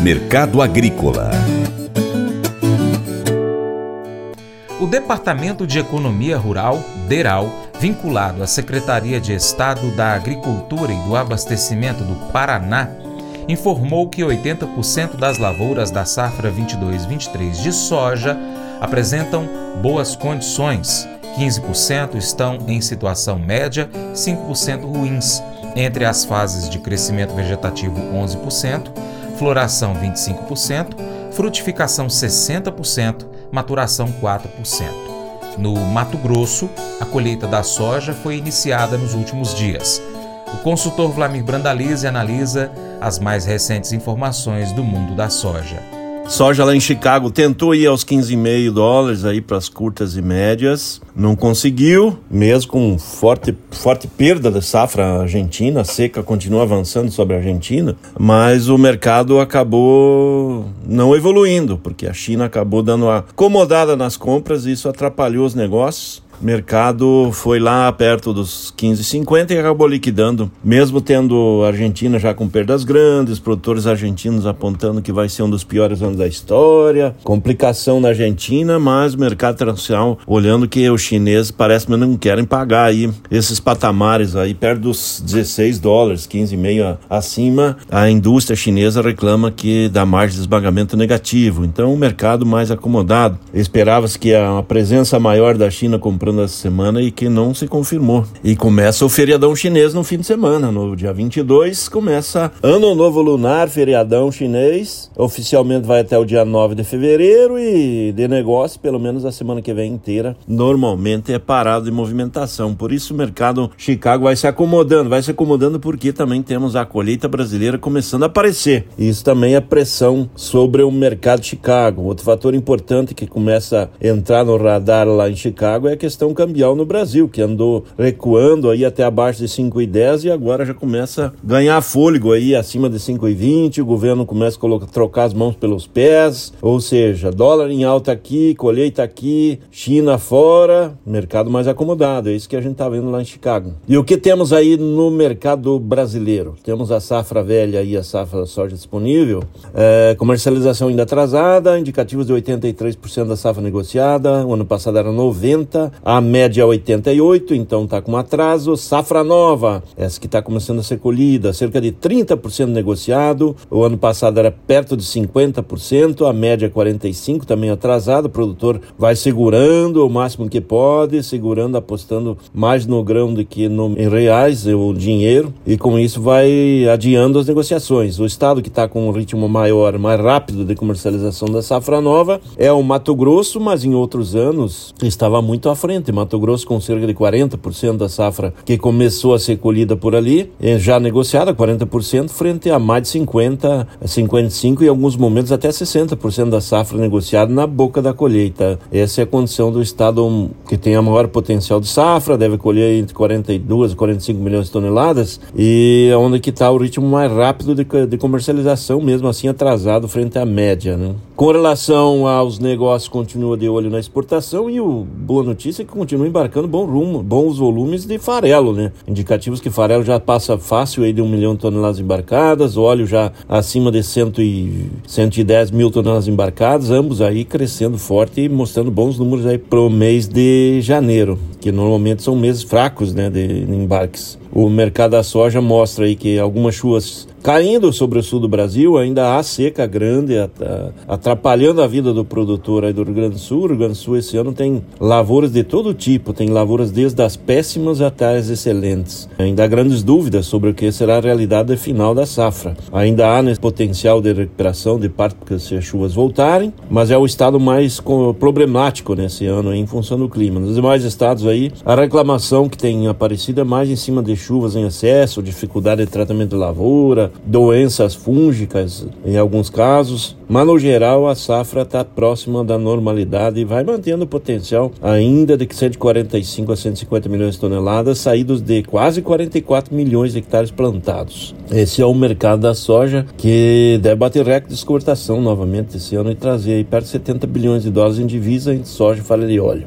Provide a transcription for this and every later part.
Mercado Agrícola O Departamento de Economia Rural, DERAL, vinculado à Secretaria de Estado da Agricultura e do Abastecimento do Paraná, informou que 80% das lavouras da safra 22-23 de soja apresentam boas condições, 15% estão em situação média, 5% ruins. Entre as fases de crescimento vegetativo, 11%, floração, 25%, frutificação, 60%, maturação, 4%. No Mato Grosso, a colheita da soja foi iniciada nos últimos dias. O consultor Vlamir Brandalize analisa as mais recentes informações do mundo da soja. Soja lá em Chicago tentou ir aos 15,5 dólares aí para as curtas e médias, não conseguiu, mesmo com forte, forte perda da safra argentina, a seca continua avançando sobre a Argentina, mas o mercado acabou não evoluindo, porque a China acabou dando uma acomodada nas compras e isso atrapalhou os negócios mercado foi lá perto dos 15,50 e acabou liquidando, mesmo tendo a Argentina já com perdas grandes, produtores argentinos apontando que vai ser um dos piores anos da história, complicação na Argentina, mas o mercado internacional olhando que os chineses parece que não querem pagar aí esses patamares aí perto dos 16 dólares, 15,5 acima, a indústria chinesa reclama que dá margem de esmagamento negativo. Então o mercado mais acomodado. Esperava-se que a presença maior da China comprando comprando essa semana e que não se confirmou. E começa o feriadão chinês no fim de semana, no dia 22, começa Ano Novo Lunar, feriadão chinês. Oficialmente vai até o dia 9 de fevereiro e de negócio, pelo menos a semana que vem inteira, normalmente é parado de movimentação. Por isso o mercado Chicago vai se acomodando, vai se acomodando porque também temos a colheita brasileira começando a aparecer. Isso também é pressão sobre o mercado Chicago. Outro fator importante que começa a entrar no radar lá em Chicago é a questão questão cambial no Brasil, que andou recuando aí até abaixo de 5,10 e agora já começa a ganhar fôlego aí acima de 5,20. O governo começa a colocar, trocar as mãos pelos pés, ou seja, dólar em alta aqui, colheita aqui, China fora, mercado mais acomodado. É isso que a gente está vendo lá em Chicago. E o que temos aí no mercado brasileiro? Temos a safra velha e a safra soja disponível, é, comercialização ainda atrasada, indicativos de 83% da safra negociada, o ano passado era 90%, a média é 88, então está com atraso. Safra nova, essa que está começando a ser colhida, cerca de 30% negociado. O ano passado era perto de 50%, a média é 45%, também atrasado. O produtor vai segurando o máximo que pode, segurando, apostando mais no grão do que no, em reais, o dinheiro, e com isso vai adiando as negociações. O estado que está com um ritmo maior, mais rápido de comercialização da safra nova é o Mato Grosso, mas em outros anos estava muito à frente Mato Grosso com cerca de 40% da safra que começou a ser colhida por ali, é já negociada 40% frente a mais de 50, 55 e alguns momentos até 60% da safra negociada na boca da colheita. Essa é a condição do estado que tem a maior potencial de safra, deve colher entre 42 e 45 milhões de toneladas e é onde que está o ritmo mais rápido de, de comercialização, mesmo assim atrasado frente à média. Né? Com relação aos negócios, continua de olho na exportação e o boa notícia que continua embarcando bom rumo, bons volumes de farelo, né? Indicativos que farelo já passa fácil aí de um milhão de toneladas embarcadas, óleo já acima de cento e, 110 mil toneladas embarcadas, ambos aí crescendo forte e mostrando bons números aí para o mês de janeiro, que normalmente são meses fracos, né, de embarques. O mercado da soja mostra aí que algumas chuvas caindo sobre o sul do Brasil, ainda há seca grande, atrapalhando a vida do produtor aí do Rio Grande do Sul. O Rio Grande do Sul esse ano tem lavouras de todo tipo, tem lavouras desde as péssimas até as excelentes. Ainda há grandes dúvidas sobre o que será a realidade final da safra. Ainda há nesse potencial de recuperação de parte porque se as chuvas voltarem, mas é o estado mais problemático nesse ano em função do clima. Nos demais estados aí, a reclamação que tem aparecido é mais em cima de chuvas em excesso, dificuldade de tratamento de lavoura, doenças fúngicas em alguns casos, mas no geral a safra está próxima da normalidade e vai mantendo o potencial ainda de 145 a 150 milhões de toneladas, saídos de quase 44 milhões de hectares plantados. Esse é o mercado da soja que deve bater recorde de exportação novamente esse ano e trazer perto de 70 bilhões de dólares em divisa em soja e falha de óleo.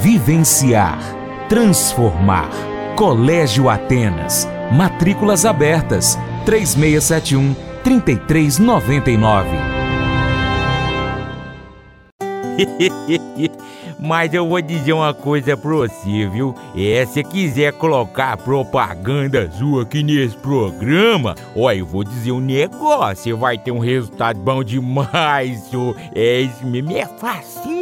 vivenciar, transformar. Colégio Atenas. Matrículas abertas. 3671 3399. Mas eu vou dizer uma coisa pra você, viu? É, se quiser colocar propaganda sua aqui nesse programa, ó, eu vou dizer um negócio, você vai ter um resultado bom demais, senhor. É isso mesmo, é facinho,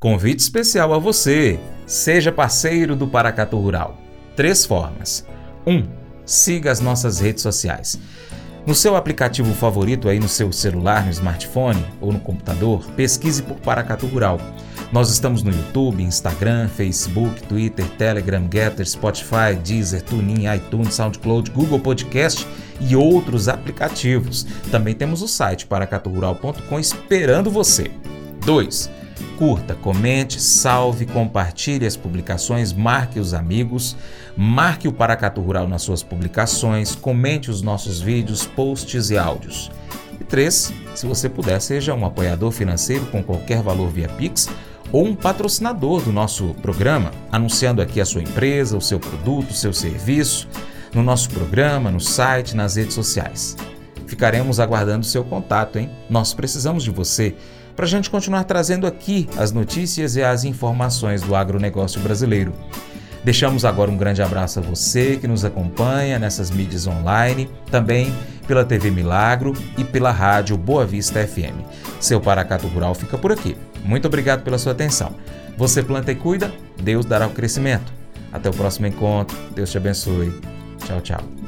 Convite especial a você. Seja parceiro do Paracatu Rural. Três formas. 1. Um, siga as nossas redes sociais. No seu aplicativo favorito aí no seu celular, no smartphone ou no computador, pesquise por Paracatu Rural. Nós estamos no YouTube, Instagram, Facebook, Twitter, Telegram, Getter, Spotify, Deezer, TuneIn, iTunes, SoundCloud, Google Podcast e outros aplicativos. Também temos o site paracaturural.com esperando você. 2 curta, comente, salve, compartilhe as publicações, marque os amigos, marque o Paracatu Rural nas suas publicações, comente os nossos vídeos, posts e áudios. E três, se você puder, seja um apoiador financeiro com qualquer valor via Pix ou um patrocinador do nosso programa, anunciando aqui a sua empresa, o seu produto, o seu serviço, no nosso programa, no site, nas redes sociais. Ficaremos aguardando seu contato, hein? Nós precisamos de você para a gente continuar trazendo aqui as notícias e as informações do agronegócio brasileiro. Deixamos agora um grande abraço a você que nos acompanha nessas mídias online, também pela TV Milagro e pela rádio Boa Vista FM. Seu Paracato Rural fica por aqui. Muito obrigado pela sua atenção. Você planta e cuida, Deus dará o crescimento. Até o próximo encontro. Deus te abençoe. Tchau, tchau.